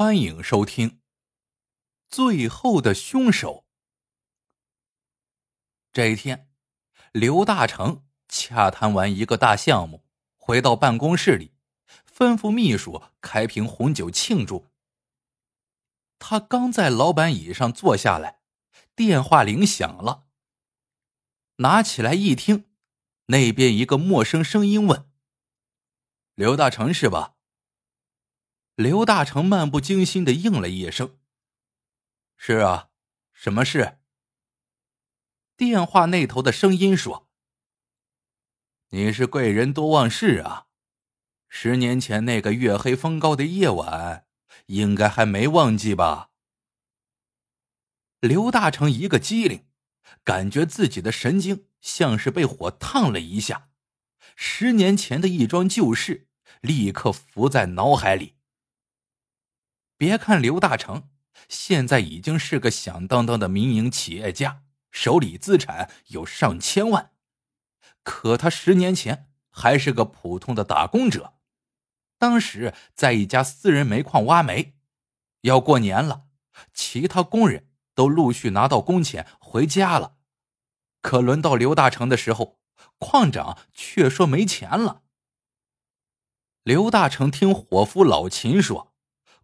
欢迎收听《最后的凶手》。这一天，刘大成洽谈完一个大项目，回到办公室里，吩咐秘书开瓶红酒庆祝。他刚在老板椅上坐下来，电话铃响了。拿起来一听，那边一个陌生声音问：“刘大成是吧？”刘大成漫不经心的应了一声：“是啊，什么事？”电话那头的声音说：“你是贵人多忘事啊，十年前那个月黑风高的夜晚，应该还没忘记吧？”刘大成一个机灵，感觉自己的神经像是被火烫了一下，十年前的一桩旧事立刻浮在脑海里。别看刘大成现在已经是个响当当的民营企业家，手里资产有上千万，可他十年前还是个普通的打工者。当时在一家私人煤矿挖煤，要过年了，其他工人都陆续拿到工钱回家了，可轮到刘大成的时候，矿长却说没钱了。刘大成听伙夫老秦说。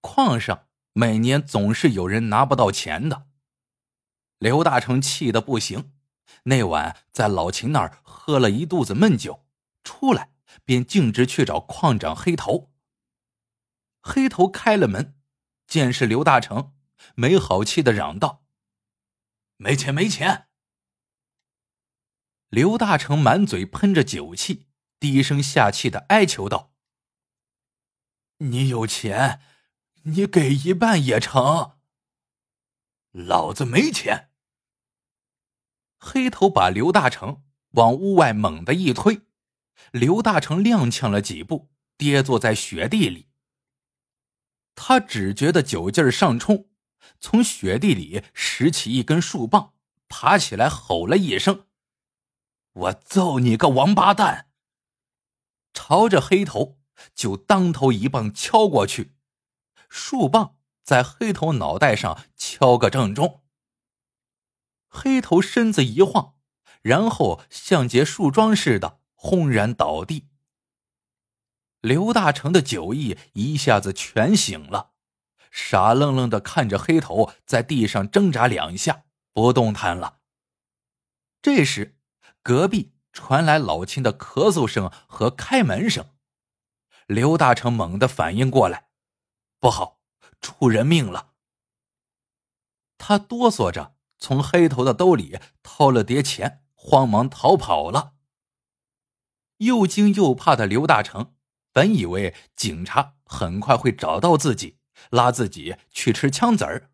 矿上每年总是有人拿不到钱的，刘大成气得不行。那晚在老秦那儿喝了一肚子闷酒，出来便径直去找矿长黑头。黑头开了门，见是刘大成，没好气的嚷道：“没钱，没钱！”刘大成满嘴喷着酒气，低声下气的哀求道：“你有钱。”你给一半也成。老子没钱。黑头把刘大成往屋外猛地一推，刘大成踉跄了几步，跌坐在雪地里。他只觉得酒劲儿上冲，从雪地里拾起一根树棒，爬起来吼了一声：“我揍你个王八蛋！”朝着黑头就当头一棒敲过去。树棒在黑头脑袋上敲个正中，黑头身子一晃，然后像截树桩似的轰然倒地。刘大成的酒意一下子全醒了，傻愣愣的看着黑头在地上挣扎两下不动弹了。这时，隔壁传来老秦的咳嗽声和开门声，刘大成猛地反应过来。不好，出人命了！他哆嗦着从黑头的兜里掏了叠钱，慌忙逃跑了。又惊又怕的刘大成本以为警察很快会找到自己，拉自己去吃枪子儿，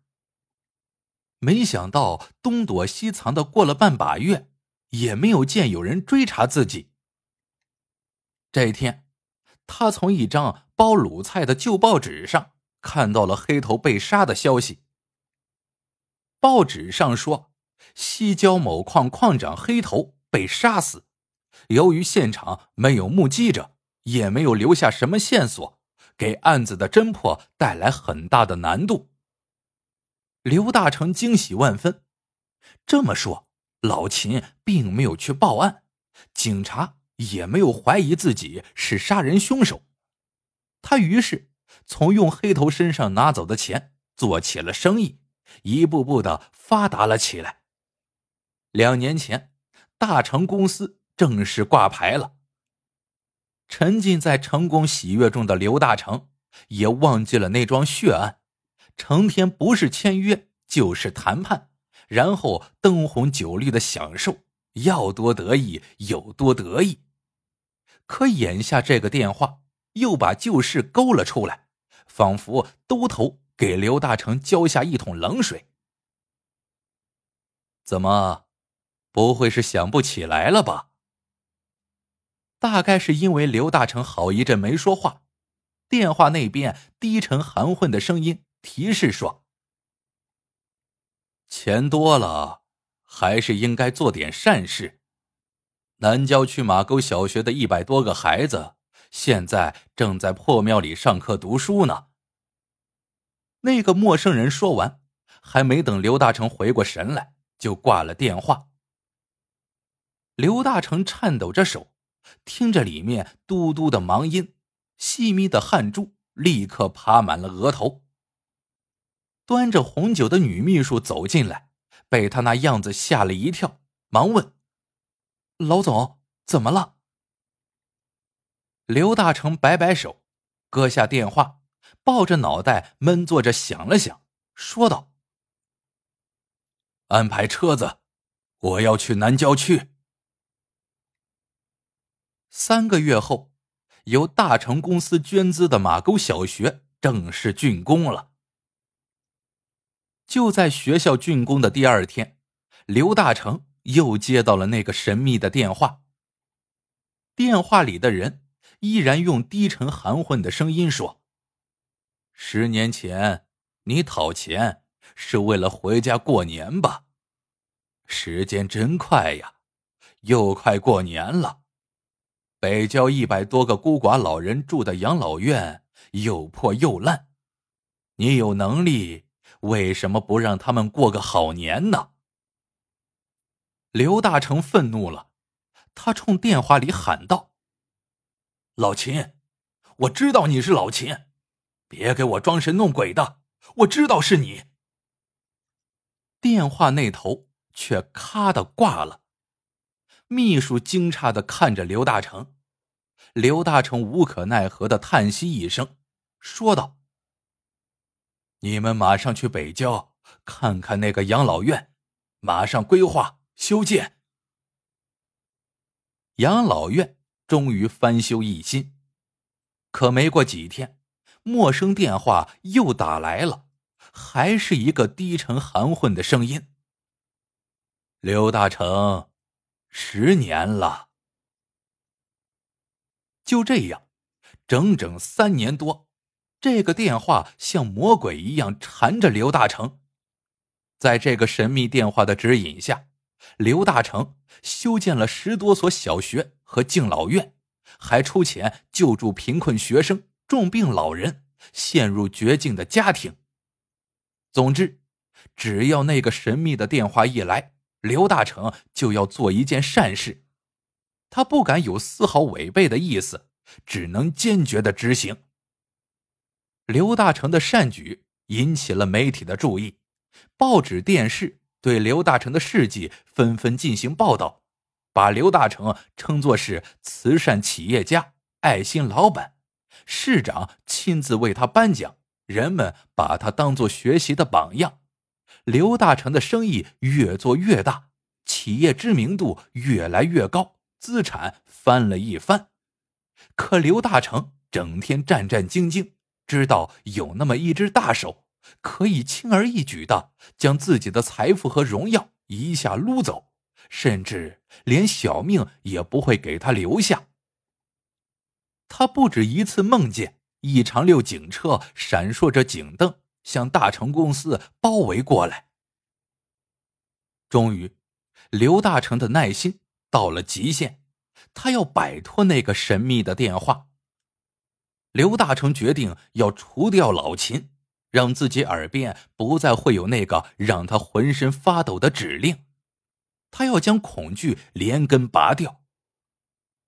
没想到东躲西藏的过了半把月，也没有见有人追查自己。这一天，他从一张包卤菜的旧报纸上。看到了黑头被杀的消息。报纸上说，西郊某矿矿长黑头被杀死。由于现场没有目击者，也没有留下什么线索，给案子的侦破带来很大的难度。刘大成惊喜万分。这么说，老秦并没有去报案，警察也没有怀疑自己是杀人凶手。他于是。从用黑头身上拿走的钱做起了生意，一步步的发达了起来。两年前，大成公司正式挂牌了。沉浸在成功喜悦中的刘大成也忘记了那桩血案，成天不是签约就是谈判，然后灯红酒绿的享受，要多得意有多得意。可眼下这个电话又把旧事勾了出来。仿佛兜头给刘大成浇下一桶冷水。怎么，不会是想不起来了吧？大概是因为刘大成好一阵没说话，电话那边低沉含混的声音提示说：“钱多了，还是应该做点善事。南郊区马沟小学的一百多个孩子。”现在正在破庙里上课读书呢。那个陌生人说完，还没等刘大成回过神来，就挂了电话。刘大成颤抖着手，听着里面嘟嘟的忙音，细密的汗珠立刻爬满了额头。端着红酒的女秘书走进来，被他那样子吓了一跳，忙问：“老总，怎么了？”刘大成摆摆手，搁下电话，抱着脑袋闷坐着想了想，说道：“安排车子，我要去南郊区。”三个月后，由大成公司捐资的马沟小学正式竣工了。就在学校竣工的第二天，刘大成又接到了那个神秘的电话。电话里的人依然用低沉含混的声音说：“十年前你讨钱是为了回家过年吧？时间真快呀，又快过年了。”北郊一百多个孤寡老人住的养老院又破又烂，你有能力，为什么不让他们过个好年呢？刘大成愤怒了，他冲电话里喊道：“老秦，我知道你是老秦，别给我装神弄鬼的，我知道是你。”电话那头却咔的挂了。秘书惊诧的看着刘大成，刘大成无可奈何的叹息一声，说道：“你们马上去北郊看看那个养老院，马上规划修建。”养老院终于翻修一新，可没过几天，陌生电话又打来了，还是一个低沉含混的声音：“刘大成。”十年了，就这样，整整三年多，这个电话像魔鬼一样缠着刘大成。在这个神秘电话的指引下，刘大成修建了十多所小学和敬老院，还出钱救助贫困学生、重病老人、陷入绝境的家庭。总之，只要那个神秘的电话一来。刘大成就要做一件善事，他不敢有丝毫违背的意思，只能坚决的执行。刘大成的善举引起了媒体的注意，报纸、电视对刘大成的事迹纷纷进行报道，把刘大成称作是慈善企业家、爱心老板，市长亲自为他颁奖，人们把他当做学习的榜样。刘大成的生意越做越大，企业知名度越来越高，资产翻了一番。可刘大成整天战战兢兢，知道有那么一只大手可以轻而易举的将自己的财富和荣耀一下撸走，甚至连小命也不会给他留下。他不止一次梦见一长溜警车闪烁着警灯。向大成公司包围过来。终于，刘大成的耐心到了极限，他要摆脱那个神秘的电话。刘大成决定要除掉老秦，让自己耳边不再会有那个让他浑身发抖的指令。他要将恐惧连根拔掉。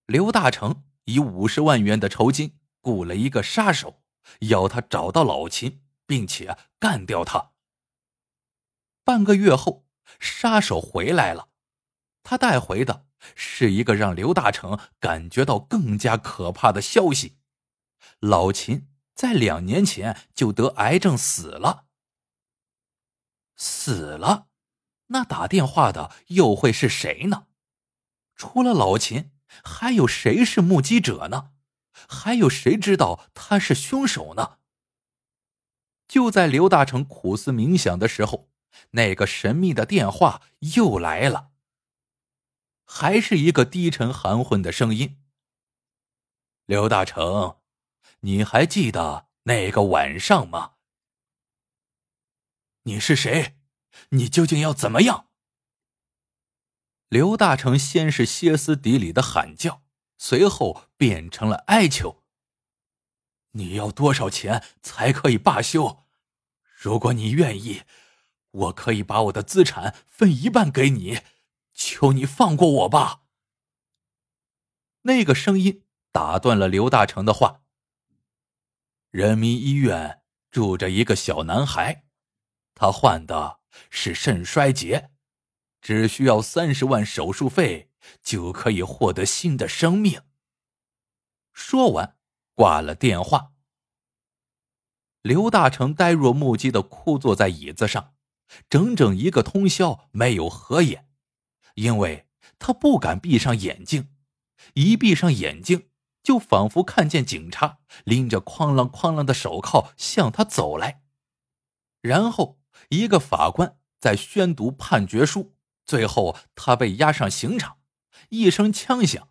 刘大成以五十万元的酬金雇了一个杀手，要他找到老秦。并且干掉他。半个月后，杀手回来了，他带回的是一个让刘大成感觉到更加可怕的消息：老秦在两年前就得癌症死了。死了？那打电话的又会是谁呢？除了老秦，还有谁是目击者呢？还有谁知道他是凶手呢？就在刘大成苦思冥想的时候，那个神秘的电话又来了。还是一个低沉含混的声音：“刘大成，你还记得那个晚上吗？你是谁？你究竟要怎么样？”刘大成先是歇斯底里的喊叫，随后变成了哀求。你要多少钱才可以罢休？如果你愿意，我可以把我的资产分一半给你，求你放过我吧。”那个声音打断了刘大成的话。人民医院住着一个小男孩，他患的是肾衰竭，只需要三十万手术费就可以获得新的生命。说完，挂了电话。刘大成呆若木鸡的枯坐在椅子上，整整一个通宵没有合眼，因为他不敢闭上眼睛，一闭上眼睛。就仿佛看见警察拎着哐啷哐啷的手铐向他走来，然后一个法官在宣读判决书，最后他被押上刑场。一声枪响，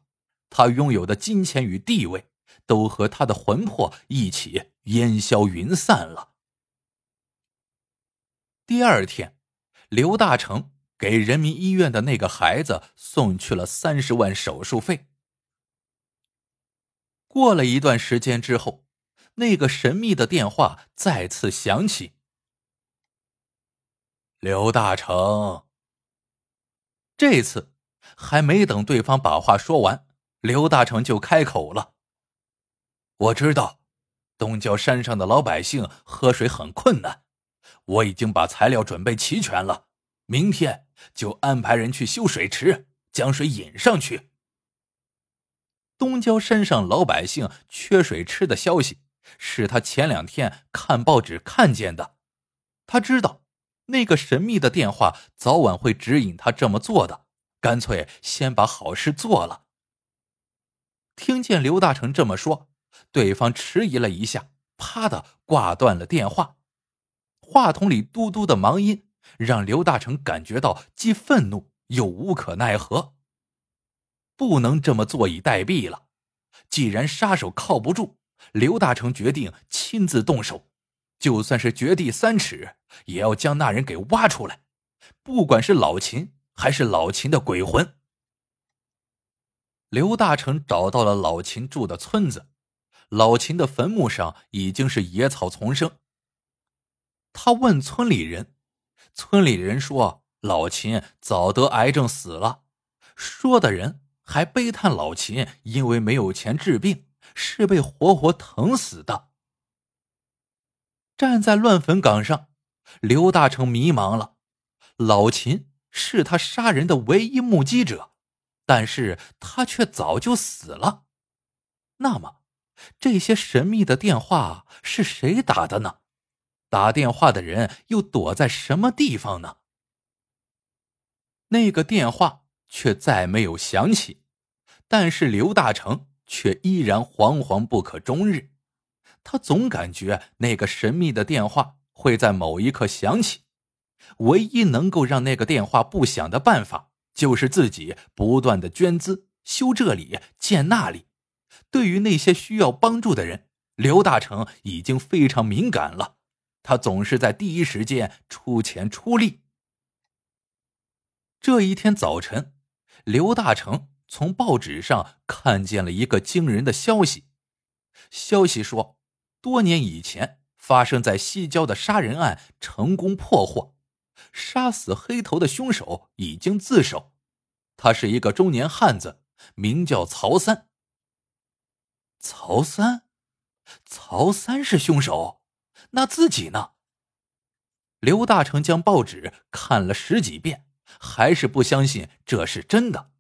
他拥有的金钱与地位都和他的魂魄一起烟消云散了。第二天，刘大成给人民医院的那个孩子送去了三十万手术费。过了一段时间之后，那个神秘的电话再次响起。刘大成，这次还没等对方把话说完，刘大成就开口了：“我知道，东郊山上的老百姓喝水很困难，我已经把材料准备齐全了，明天就安排人去修水池，将水引上去。”东郊山上老百姓缺水吃的消息，是他前两天看报纸看见的。他知道那个神秘的电话早晚会指引他这么做的，干脆先把好事做了。听见刘大成这么说，对方迟疑了一下，啪的挂断了电话。话筒里嘟嘟的忙音让刘大成感觉到既愤怒又无可奈何。不能这么坐以待毙了。既然杀手靠不住，刘大成决定亲自动手，就算是掘地三尺，也要将那人给挖出来。不管是老秦还是老秦的鬼魂。刘大成找到了老秦住的村子，老秦的坟墓上已经是野草丛生。他问村里人，村里人说老秦早得癌症死了。说的人。还悲叹老秦因为没有钱治病，是被活活疼死的。站在乱坟岗上，刘大成迷茫了。老秦是他杀人的唯一目击者，但是他却早就死了。那么，这些神秘的电话是谁打的呢？打电话的人又躲在什么地方呢？那个电话。却再没有响起，但是刘大成却依然惶惶不可终日。他总感觉那个神秘的电话会在某一刻响起，唯一能够让那个电话不响的办法，就是自己不断的捐资，修这里建那里。对于那些需要帮助的人，刘大成已经非常敏感了，他总是在第一时间出钱出力。这一天早晨。刘大成从报纸上看见了一个惊人的消息，消息说，多年以前发生在西郊的杀人案成功破获，杀死黑头的凶手已经自首，他是一个中年汉子，名叫曹三。曹三，曹三是凶手，那自己呢？刘大成将报纸看了十几遍。还是不相信这是真的。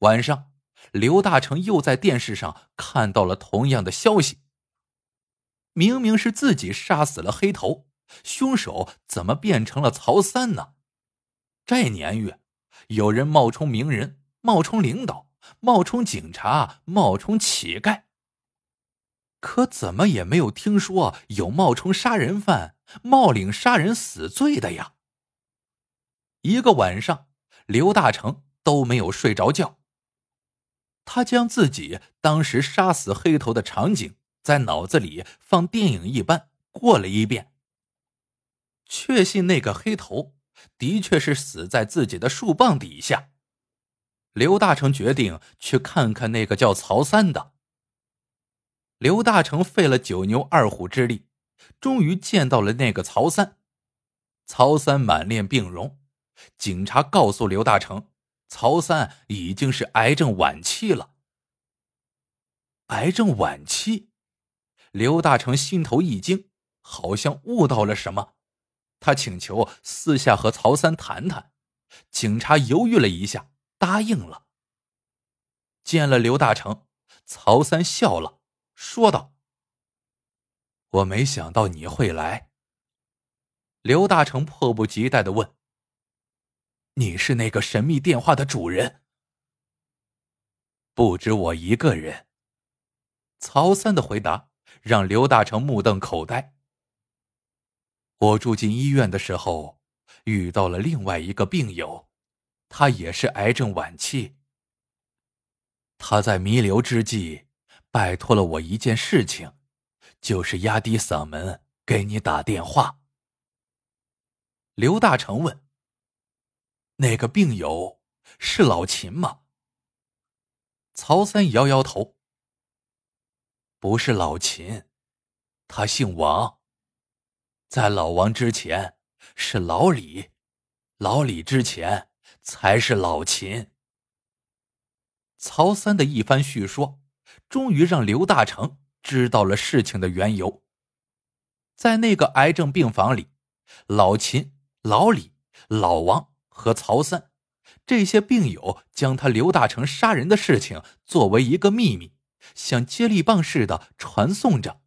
晚上，刘大成又在电视上看到了同样的消息。明明是自己杀死了黑头，凶手怎么变成了曹三呢？这年月，有人冒充名人，冒充领导，冒充警察，冒充乞丐，可怎么也没有听说有冒充杀人犯、冒领杀人死罪的呀？一个晚上，刘大成都没有睡着觉。他将自己当时杀死黑头的场景在脑子里放电影一般过了一遍，确信那个黑头的确是死在自己的树棒底下。刘大成决定去看看那个叫曹三的。刘大成费了九牛二虎之力，终于见到了那个曹三。曹三满脸病容，警察告诉刘大成，曹三已经是癌症晚期了。癌症晚期，刘大成心头一惊，好像悟到了什么，他请求私下和曹三谈谈。警察犹豫了一下，答应了。见了刘大成，曹三笑了，说道：“我没想到你会来。”刘大成迫不及待的问：“你是那个神秘电话的主人？”不止我一个人。曹三的回答让刘大成目瞪口呆。我住进医院的时候，遇到了另外一个病友，他也是癌症晚期。他在弥留之际，拜托了我一件事情，就是压低嗓门给你打电话。刘大成问：“那个病友是老秦吗？”曹三摇摇头：“不是老秦，他姓王。在老王之前是老李，老李之前才是老秦。”曹三的一番叙说，终于让刘大成知道了事情的缘由。在那个癌症病房里，老秦。老李、老王和曹三这些病友将他刘大成杀人的事情作为一个秘密，像接力棒似的传送着，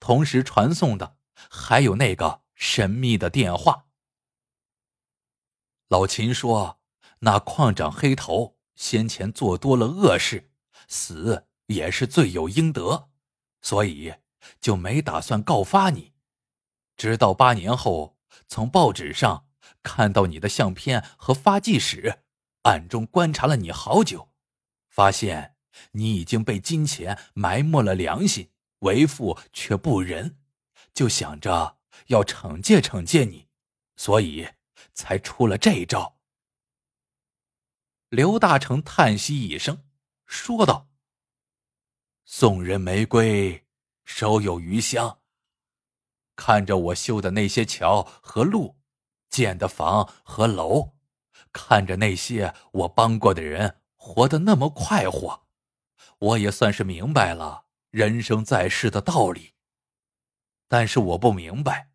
同时传送的还有那个神秘的电话。老秦说：“那矿长黑头先前做多了恶事，死也是罪有应得，所以就没打算告发你，直到八年后。”从报纸上看到你的相片和发迹史，暗中观察了你好久，发现你已经被金钱埋没了良心，为富却不仁，就想着要惩戒惩戒你，所以才出了这一招。刘大成叹息一声，说道：“送人玫瑰，手有余香。”看着我修的那些桥和路，建的房和楼，看着那些我帮过的人活得那么快活，我也算是明白了人生在世的道理。但是我不明白，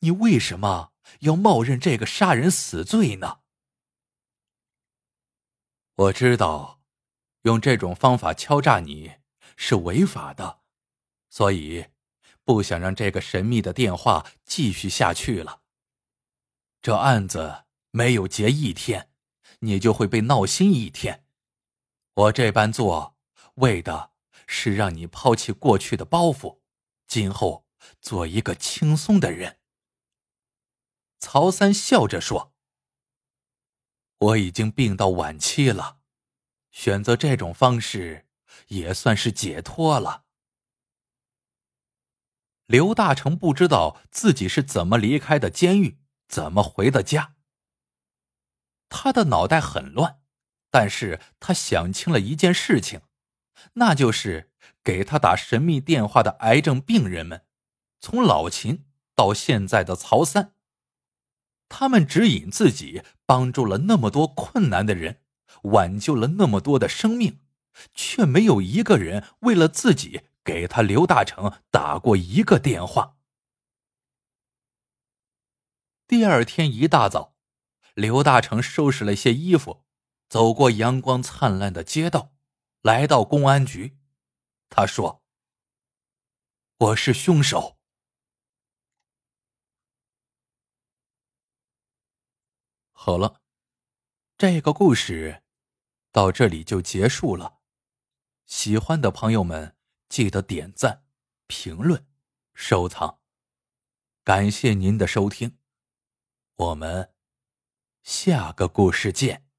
你为什么要冒认这个杀人死罪呢？我知道，用这种方法敲诈你是违法的，所以。不想让这个神秘的电话继续下去了。这案子没有结一天，你就会被闹心一天。我这般做，为的是让你抛弃过去的包袱，今后做一个轻松的人。曹三笑着说：“我已经病到晚期了，选择这种方式，也算是解脱了。”刘大成不知道自己是怎么离开的监狱，怎么回的家。他的脑袋很乱，但是他想清了一件事情，那就是给他打神秘电话的癌症病人们，从老秦到现在的曹三，他们指引自己帮助了那么多困难的人，挽救了那么多的生命，却没有一个人为了自己。给他刘大成打过一个电话。第二天一大早，刘大成收拾了些衣服，走过阳光灿烂的街道，来到公安局。他说：“我是凶手。”好了，这个故事到这里就结束了。喜欢的朋友们。记得点赞、评论、收藏，感谢您的收听，我们下个故事见。